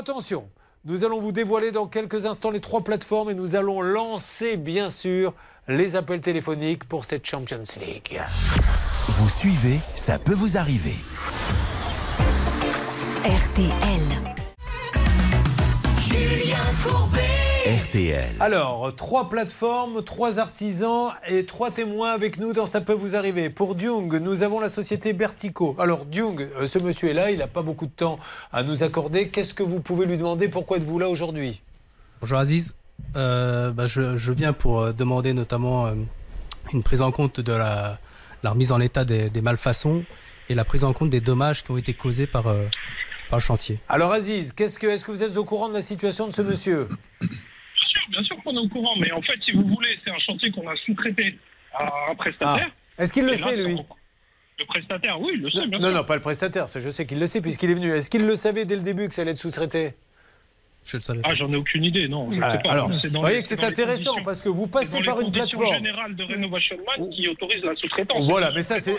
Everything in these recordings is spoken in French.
attention, nous allons vous dévoiler dans quelques instants les trois plateformes et nous allons lancer bien sûr les appels téléphoniques pour cette Champions League. Vous suivez, ça peut vous arriver. RTL. Julien Courbet. RTL. Alors, trois plateformes, trois artisans et trois témoins avec nous dans Ça peut vous arriver. Pour Dung, nous avons la société Bertico. Alors, Dung, euh, ce monsieur est là, il n'a pas beaucoup de temps à nous accorder. Qu'est-ce que vous pouvez lui demander? Pourquoi êtes-vous là aujourd'hui? Bonjour Aziz. Euh, bah, je, je viens pour euh, demander notamment euh, une prise en compte de la, la remise en état des, des malfaçons et la prise en compte des dommages qui ont été causés par, euh, par le chantier. Alors, Aziz, que, est-ce que vous êtes au courant de la situation de ce monsieur Bien sûr, bien sûr qu'on est au courant, mais en fait, si vous voulez, c'est un chantier qu'on a sous-traité à un prestataire. Ah. Est-ce qu'il le là, sait, lui Le prestataire, oui, il le sait, bien Non, sûr. non, pas le prestataire, ça je sais qu'il le sait puisqu'il est venu. Est-ce qu'il le savait dès le début que ça allait être sous-traité? Je le savais. Ah, j'en ai aucune idée, non. je Ah, sais pas. Alors, vous voyez que c'est intéressant parce que vous passez par une plateforme. générales de Renovation Man qui autorise la sous-traitance. Voilà, mais ça. C'est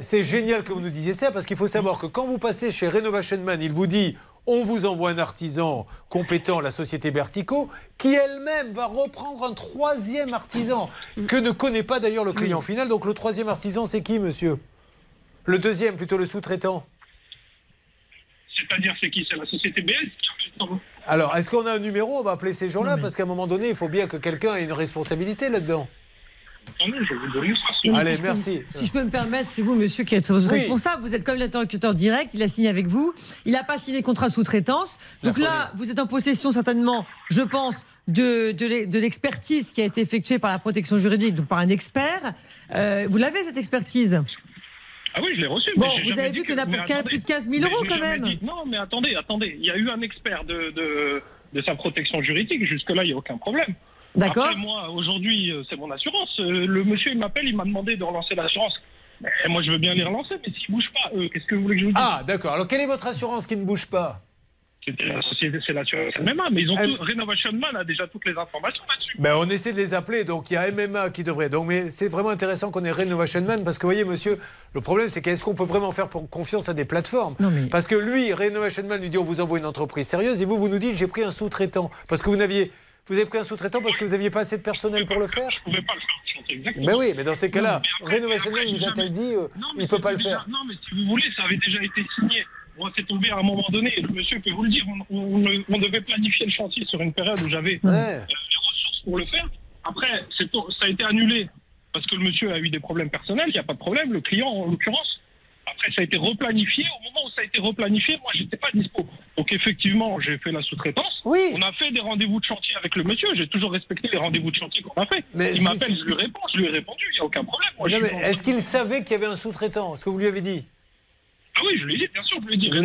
c'est génial que vous nous disiez ça parce qu'il faut savoir que quand vous passez chez Renovation Man, il vous dit on vous envoie un artisan compétent, la société Bertico, qui elle-même va reprendre un troisième artisan que ne connaît pas d'ailleurs le client final. Donc le troisième artisan, c'est qui, monsieur? Le deuxième, plutôt le sous-traitant? C'est-à-dire, c'est qui? C'est la société BS Alors, est-ce qu'on a un numéro? On va appeler ces gens-là parce qu'à un moment donné, il faut bien que quelqu'un ait une responsabilité là-dedans. Mais Allez, si je peux- merci. si je peux me permettre, c'est vous, monsieur, qui êtes responsable. Vous êtes comme l'interlocuteur direct. Il a signé avec vous. Il n'a pas signé contrat sous-traitance. Donc là, vous êtes en possession certainement, je pense, de, de l'e- de l'expertise qui a été effectuée par la protection juridique, donc par un expert. Euh, vous l'avez, cette expertise? Ah oui, je l'ai reçu. Bon, mais vous avez vu qu'il y en a pour plus de 15 000 Mais euros, quand même. dit- Non, mais attendez, attendez. Il y a eu un expert de, de, de sa protection juridique. Jusque-là, il n'y a aucun problème. D'accord Après, moi, aujourd'hui, euh, c'est mon assurance. Euh, Le monsieur, il m'appelle, il m'a demandé de relancer l'assurance. Mais moi, je veux bien les relancer, mais s'ils ne bougent pas, qu'est-ce que vous voulez que je vous dise? Ah, d'accord. Alors, quelle est votre assurance qui ne bouge pas? Société, c'est l'assurance MMA, mais ils ont Elle- tout, Renovation Man a déjà toutes les informations là-dessus. Ben, on essaie de les appeler, donc il y a MMA qui devrait. Donc, mais c'est vraiment intéressant qu'on ait Renovation Man parce que, vous voyez, monsieur, le problème, c'est qu'est-ce qu'on peut vraiment faire pour confiance à des plateformes? Non, mais- Parce que lui, Renovation Man lui dit on vous envoie une entreprise sérieuse et vous, vous nous dites j'ai pris un sous-traitant. Parce que vous n'aviez. Vous avez pris un sous-traitant parce que vous n'aviez pas assez de personnel pour le faire Je ne pouvais pas le faire, exactement. Mais oui, mais dans ces cas-là, Renovation Man vous a-t-elle dit euh, Non, il ne peut pas le faire Non, mais si vous voulez, ça avait déjà été signé. Moi, c'est tombé à un moment donné, le monsieur peut vous le dire, on, on- on devait planifier le chantier sur une période où j'avais Ouais. euh, les ressources pour le faire. Après, ça a été annulé parce que le monsieur a eu des problèmes personnels, il n'y a pas de problème, le client en l'occurrence. Après, ça a été replanifié. Au moment où ça a été replanifié, moi, j'étais pas dispo. Donc, effectivement, j'ai fait la sous-traitance. Oui. On a fait des rendez-vous de chantier avec le monsieur. J'ai toujours respecté les rendez-vous de chantier qu'on a fait. Mais il m'appelle, je lui réponds, je lui ai répondu, il n'y a aucun problème. Moi, Non, mais Est-ce qu'il savait qu'il y avait un sous-traitant? Est-ce que vous lui avez dit? Ah oui, je lui ai dit, bien sûr, je lui ai dit. Vous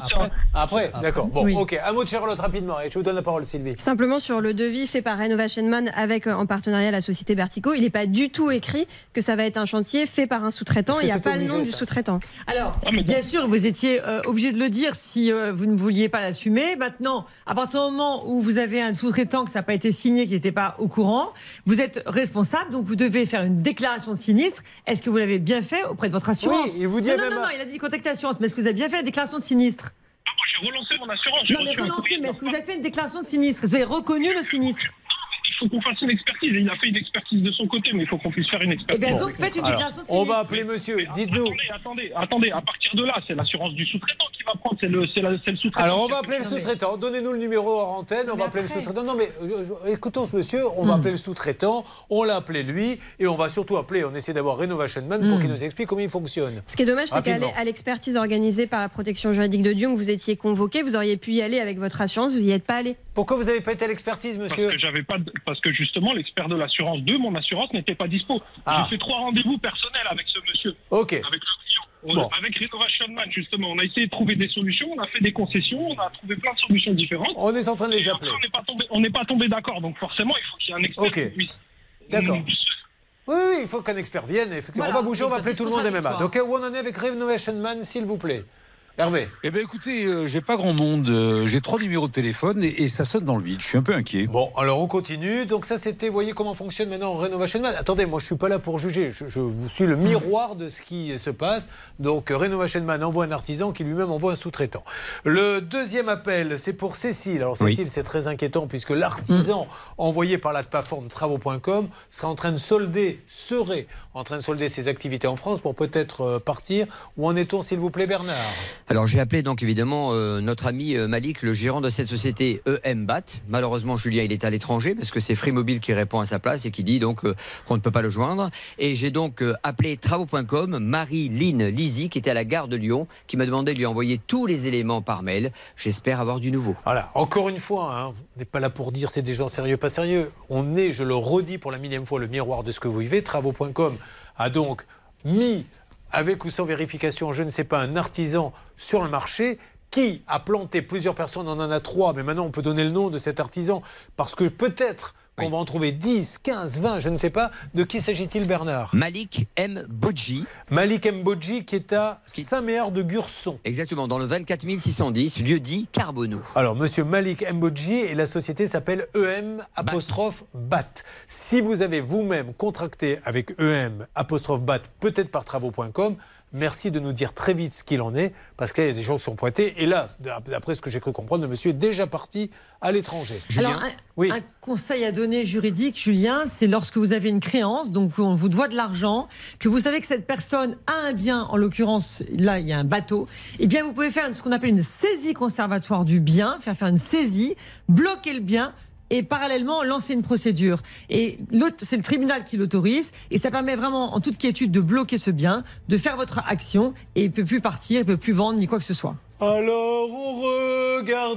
Après, Après, d'accord. Bon, Oui. ok. Un mot de Charlotte rapidement et je vous donne la parole, Sylvie. Simplement sur le devis fait par Renovation Man avec euh, en partenariat la société Bertico, il n'est pas du tout écrit que ça va être un chantier fait par un sous-traitant. Il n'y a pas le nom du sous-traitant. Alors, Ah, bien sûr, vous étiez euh, obligé de le dire si euh, vous ne vouliez pas l'assumer. Maintenant, à partir du moment où vous avez un sous-traitant que ça n'a pas été signé, qui n'était pas au courant, vous êtes responsable, donc vous devez faire une déclaration de sinistre. Est-ce que vous l'avez bien fait auprès de votre assurance? Oui, il vous dit non, non, non, non, il a dit contacter l'assurance. Mais est-ce que vous avez bien fait la déclaration de sinistre? Ah, moi, j'ai relancé mon assurance. j'ai Non, mais de mais est-ce que vous avez fait une déclaration de sinistre? Vous avez reconnu le sinistre faut qu'on fasse une expertise. Il a fait une expertise de son côté, mais il faut qu'on puisse faire une Eh expertise. bien, Bon. donc faites une Alors, déclaration de on va appeler monsieur. Dites-nous. Attendez, attendez, attendez. À partir de là, c'est l'assurance du sous-traitant qui va prendre. C'est le, c'est la- c'est le sous-traitant. Alors on va appeler le sous-traitant. Donnez-nous le numéro hors antenne. On Mais va appeler le sous-traitant. Non mais euh, je- écoutons ce monsieur. On va appeler le sous-traitant. On l'a appelé lui et on va surtout appeler. On essaie d'avoir Renovation Man pour qu'il nous explique comment il fonctionne. Ce qui est dommage, c'est qu'à l'expertise organisée par la protection juridique de Dion, vous étiez convoqué, vous auriez pu y aller avec votre assurance, vous n'y êtes pas allé. Pourquoi vous n'avez pas été à l'expertise, Parce monsieur que j'avais pas, de- parce que justement l'expert de l'assurance de mon assurance n'était pas dispo. Ah. J'ai fait trois rendez-vous personnels avec ce monsieur, Ok. avec le client, On- Bon. avec Renovation Man justement. On a essayé de trouver des solutions, on a fait des concessions, on a trouvé plein de solutions différentes. On est en train de les appeler. après, on n'est pas tombé, d'accord. Donc forcément, il faut qu'il y ait un expert Ok. qui puisse. D'accord. Oui, oui, il faut qu'un expert vienne. Effectivement. Voilà, on va bouger, on va appeler tout le monde MMA. l'expertise Donc où on en est avec Renovation Man, s'il vous plaît Hervé. Eh bien, écoutez, euh, j'ai pas grand monde. euh, j'ai trois numéros de téléphone et, et ça sonne dans le vide. Je suis un peu inquiet. Bon, alors on continue. Donc ça, c'était, vous voyez comment fonctionne maintenant Renovation Man. Attendez, moi je suis pas là pour juger. Je, suis le miroir de ce qui se passe. Donc euh, Renovation Man envoie un artisan qui lui-même envoie un sous-traitant. Le deuxième appel, c'est pour Cécile. Alors Oui. Cécile, c'est très inquiétant puisque l'artisan envoyé par la plateforme travaux.com sera en train de solder, serait en train de solder ses activités en France pour peut-être euh, partir. Où en est-on, s'il vous plaît, Bernard? Alors j'ai appelé donc évidemment euh, notre ami euh, Malik, le gérant de cette société EMBAT. Malheureusement Julien il est à l'étranger parce que c'est Free Mobile qui répond à sa place et qui dit donc euh, qu'on ne peut pas le joindre. Et j'ai donc appelé travaux.com Marie-Lynne Lizy qui était à la gare de Lyon qui m'a demandé de lui envoyer tous les éléments par mail. J'espère avoir du nouveau. Voilà, encore une fois, hein, on n'est pas là pour dire c'est des gens sérieux, pas sérieux. On est, je le redis pour la millième fois, le miroir de ce que vous vivez. Travaux.com a donc mis, avec ou sans vérification, je ne sais pas, un artisan sur le marché qui a planté plusieurs personnes, on en a trois, mais maintenant on peut donner le nom de cet artisan, parce que peut-être qu'on va en trouver 10, 15, 20, je ne sais pas. De qui s'agit-il, Bernard? Malik M. Bodji. Malik Mbodji, qui est à Saint-Méard de Gurson. Exactement, dans le 24 610, lieu dit Carbonneau. Alors, monsieur Malik Mbodji et la société s'appelle EM apostrophe BAT. Si vous avez vous-même contracté avec EM apostrophe BAT, peut-être par travaux.com, merci de nous dire très vite ce qu'il en est, parce qu'il y a des gens qui sont pointés. Et là, d'après ce que j'ai cru comprendre, le monsieur est déjà parti à l'étranger. Alors, un, Oui. un conseil à donner juridique, Julien, c'est lorsque vous avez une créance, donc on vous doit de l'argent, que vous savez que cette personne a un bien, en l'occurrence, là, il y a un bateau, eh bien, vous pouvez faire ce qu'on appelle une saisie conservatoire du bien, faire faire une saisie, bloquer le bien, et parallèlement lancer une procédure. Et c'est le tribunal qui l'autorise et ça permet vraiment en toute quiétude de bloquer ce bien, de faire votre action et il peut plus partir, il peut plus vendre ni quoi que ce soit. Alors on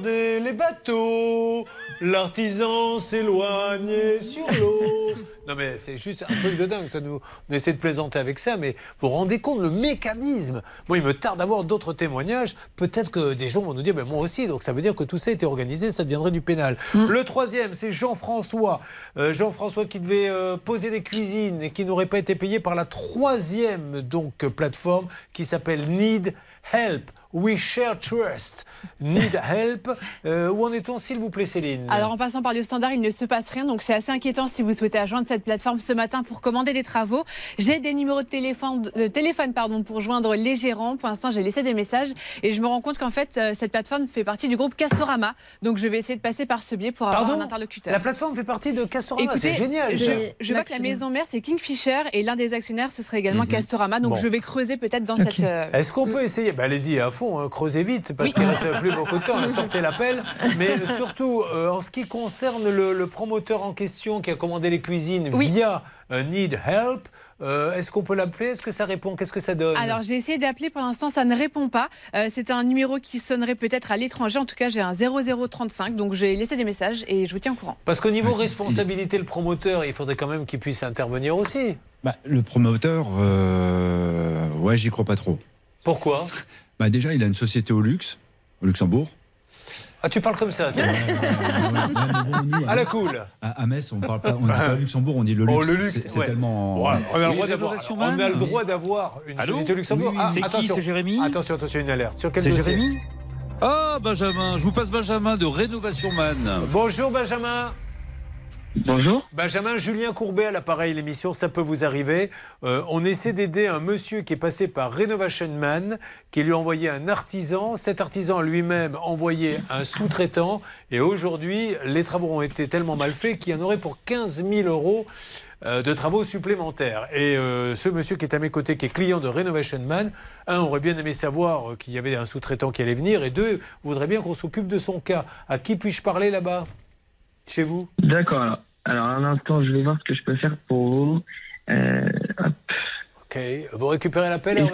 les bateaux, l'artisan s'éloignait sur l'eau. Non mais c'est juste un truc de dingue, ça nous, on essaie de plaisanter avec ça, mais vous vous rendez compte le mécanisme Moi il me tarde d'avoir d'autres témoignages, peut-être que des gens vont nous dire, ben, moi aussi, donc ça veut dire que tout ça a été organisé, ça deviendrait du pénal. Le troisième, c'est Jean-François. Euh, Jean-François qui devait euh, poser des cuisines et qui n'aurait pas été payé par la troisième donc, plateforme qui s'appelle Need Help. We Share Trust. Need Help. Euh, où en est-on, s'il vous plaît, Céline? Alors en passant par le standard, il ne se passe rien, donc c'est assez inquiétant si vous souhaitez rejoindre cette plateforme ce matin pour commander des travaux. J'ai des numéros de téléphone, de téléphone pardon, pour joindre les gérants. Pour l'instant, j'ai laissé des messages et je me rends compte qu'en fait, euh, cette plateforme fait partie du groupe Castorama. Donc je vais essayer de passer par ce biais pour avoir Pardon un interlocuteur. La plateforme fait partie de Castorama, Écoutez, c'est génial. je, vois que la maison mère c'est Kingfisher et l'un des actionnaires ce serait également Castorama. Donc Mhm. Bon. je vais creuser peut-être dans cette. euh, Est-ce qu'on peut essayer? Bah, Allez-y à fond, hein, creusez vite, parce qu'il ne reste plus beaucoup de temps. hein, sortez l'appel. Mais surtout, euh, en ce qui concerne le, le promoteur en question qui a commandé les cuisines Oui. via euh, Need Help, euh, est-ce qu'on peut l'appeler? Est-ce que ça répond? Qu'est-ce que ça donne? Alors j'ai essayé d'appeler pour l'instant, ça ne répond pas. Euh, c'est un numéro qui sonnerait peut-être à l'étranger. En tout cas, j'ai un 0035, donc j'ai laissé des messages et je vous tiens au courant. Parce qu'au niveau responsabilité, le promoteur, il faudrait quand même qu'il puisse intervenir aussi. Bah, le promoteur, euh, ouais, j'y crois pas trop. Pourquoi? Bah, déjà, il a une société au luxe, au Luxembourg. Ah, tu parles comme ça, à, la cool. à- Metz, on parle pas, on dit pas Luxembourg, on dit le luxe. Oh, le luxe, C'est- tellement. On a le droit d'avoir, une Allô Luxembourg. Ah, C'est qui. C'est Jérémy Attention, attention, une alerte. Sur quel C'est Jérémy Ah, Benjamin, je vous passe Benjamin de Rénovation Man. Bonjour Benjamin. Bonjour. Benjamin Julien Courbet à l'appareil, l'émission, ça peut vous arriver. Euh, on essaie d'aider un monsieur qui est passé par Renovation Man, qui lui a envoyé un artisan. Cet artisan lui-même envoyé un sous-traitant. Et aujourd'hui, les travaux ont été tellement mal faits qu'il y en aurait pour 15 000 euros euh, de travaux supplémentaires. Et euh, ce monsieur qui est à mes côtés, qui est client de Renovation Man, un, aurait bien aimé savoir qu'il y avait un sous-traitant qui allait venir. Et deux, voudrait bien qu'on s'occupe de son cas. À qui puis-je parler là-bas? Chez vous? D'accord. Alors, un instant, je vais voir ce que je peux faire pour vous. Euh, hop. Ok, vous récupérez l'appel,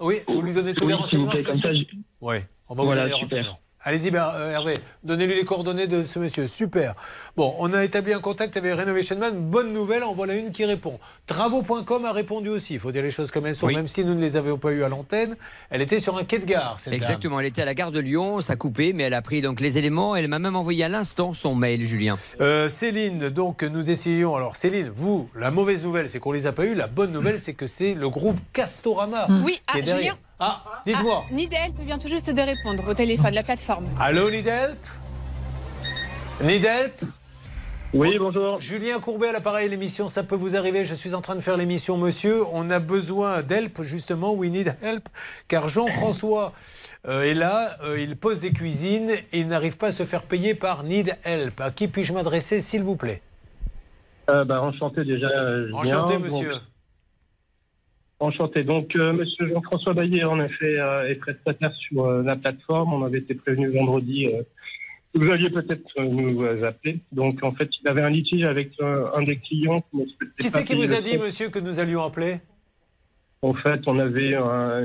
Oui, vous lui donnez tous les oui, vous renseignements plaît, comme ça, je- Oui, on va Voilà, vous donner les renseignements. Allez-y, ben, euh, Hervé, donnez-lui les coordonnées de ce monsieur. Super. Bon, on a établi un contact avec Renovation Man. Bonne nouvelle, en voilà une qui répond. Travaux.com a répondu aussi. Il faut dire les choses comme elles sont, Oui. même si nous ne les avions pas eues à l'antenne. Elle était sur un quai de gare, cette dame. Exactement, elle était à la gare de Lyon, ça a coupé, mais elle a pris donc les éléments. Elle m'a même envoyé à l'instant son mail, Julien. Euh, Céline, donc nous essayons. Alors Céline, vous, la mauvaise nouvelle, c'est qu'on les a pas eues. La bonne nouvelle, c'est que c'est le groupe Castorama Oui, qui est ah, derrière. Julien Ah, dites-moi. Ah, Nidelp vient tout juste de répondre au téléphone, la plateforme. Allô, Nidelp? Nidelp? Oui, bonjour. Julien Courbet à l'appareil, l'émission Ça peut vous arriver. Je suis en train de faire l'émission, monsieur. On a besoin d'help, justement. We need help. Car Jean-François euh, est là. euh, il pose des cuisines et il n'arrive pas à se faire payer par Need Help. À qui puis-je m'adresser, s'il vous plaît? Euh, bah, enchanté déjà. euh, Julien. Enchanté, monsieur. Enchanté. Donc, euh, monsieur Jean-François Baillet, en effet, euh, est prestataire sur euh, la plateforme. On avait été prévenu vendredi. euh, que vous alliez peut-être nous appeler. Donc, en fait, il avait un litige avec un des clients. qui Qui c'est qui vous a dit, monsieur, que nous allions appeler? En fait, on avait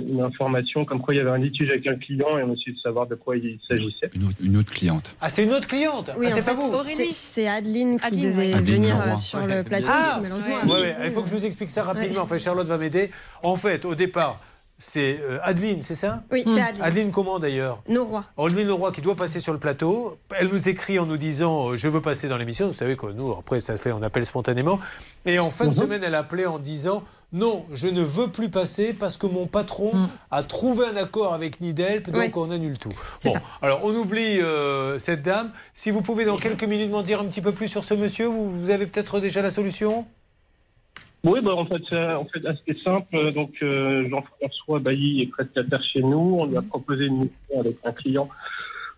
une information comme quoi il y avait un litige avec un client et on essayait de savoir de quoi il s'agissait. Une autre, une autre cliente. Ah, c'est une autre cliente Oui, ah, c'est pas vous c'est- C'est Adeline qui Adeline, devait. Adeline venir Leroy. euh, sur Ouais. le plateau. Ah, malheureusement, Ouais, a- ouais, il faut que je vous explique ça rapidement. Ouais. Enfin, Charlotte va m'aider. En fait, au départ, c'est euh, Adeline, c'est ça? Oui, c'est Adeline. Adeline comment d'ailleurs? Nos rois. Adeline Leroy qui doit passer sur le plateau. Elle nous écrit en nous disant euh, Je veux passer dans l'émission. Vous savez que nous, après, ça fait, on appelle spontanément. Et en fin de semaine, elle a appelé en disant Non, je ne veux plus passer parce que mon patron a trouvé un accord avec Nidelp, donc on annule tout. Bon, ça. alors on oublie euh, cette dame. Si vous pouvez dans quelques minutes m'en dire un petit peu plus sur ce monsieur, vous, vous avez peut-être déjà la solution? Oui, bah, en fait, c'est en fait assez simple. Donc, euh, Jean-François Bailly est prestataire chez nous. On lui a proposé une mission avec un client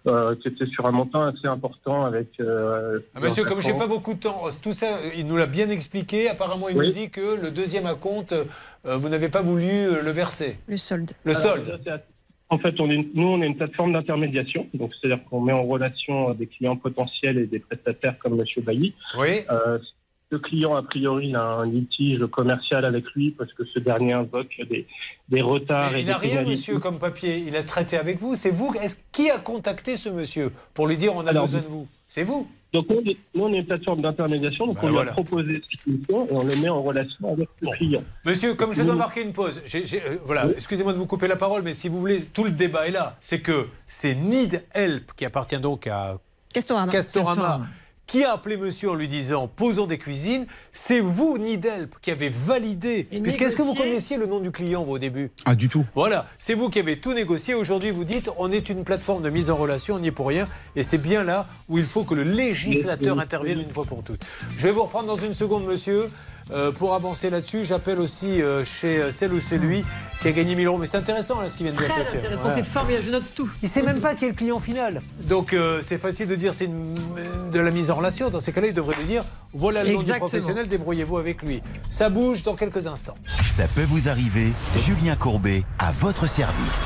euh, qui était sur un montant assez important avec. euh, Ah, monsieur, comme j'ai pas beaucoup de temps, tout ça, euh, il nous l'a bien expliqué. Apparemment, il Oui. nous dit que le deuxième acompte, euh, vous n'avez pas voulu euh, le verser. Le solde. Le Alors, solde. En fait, on est, nous, on est une plateforme d'intermédiation. Donc, c'est-à-dire qu'on met en relation des clients potentiels et des prestataires comme Monsieur Bailly. Oui. Le client, a priori, il a un litige commercial avec lui parce que ce dernier invoque des, des retards Mais et il n'a rien, pénalités. monsieur, comme papier. Il a traité avec vous. C'est vous. Est-ce qui a contacté ce monsieur pour lui dire on a Alors, besoin de vous? C'est vous. Donc, nous, on est- nous, on est une plateforme d'intermédiation. Donc, Ben on lui a proposé cette mission et on le met en relation avec le client. Monsieur, comme je dois marquer une pause, euh, voilà, excusez-moi de vous couper la parole, mais si vous voulez, tout le débat est là. C'est que c'est Need Help qui appartient donc à Castorama. Castorama, Castorama. Qui a appelé monsieur en lui disant posons des cuisines. C'est vous, Nidelp, qui avez validé. Et Puisque est-ce que vous connaissiez le nom du client vous, au début? Ah, du tout. Voilà, c'est vous qui avez tout négocié. Aujourd'hui, vous dites on est une plateforme de mise en relation, on n'y est pour rien. Et c'est bien là où il faut que le législateur intervienne une fois pour toutes. Je vais vous reprendre dans une seconde, monsieur. Euh, pour avancer là-dessus, j'appelle aussi euh, chez euh, celle ou celui qui a gagné 1000 euros. Mais c'est intéressant là, ce qu'il vient de dire. Très intéressant, Ouais. c'est formidable, je note tout. Il sait même pas qui est le client final. Donc euh, c'est facile de dire c'est une- de la mise en relation. Dans ces cas-là, il devrait lui dire voilà le nom du professionnel, débrouillez-vous avec lui. Ça bouge dans quelques instants. Ça peut vous arriver. Julien Courbet à votre service.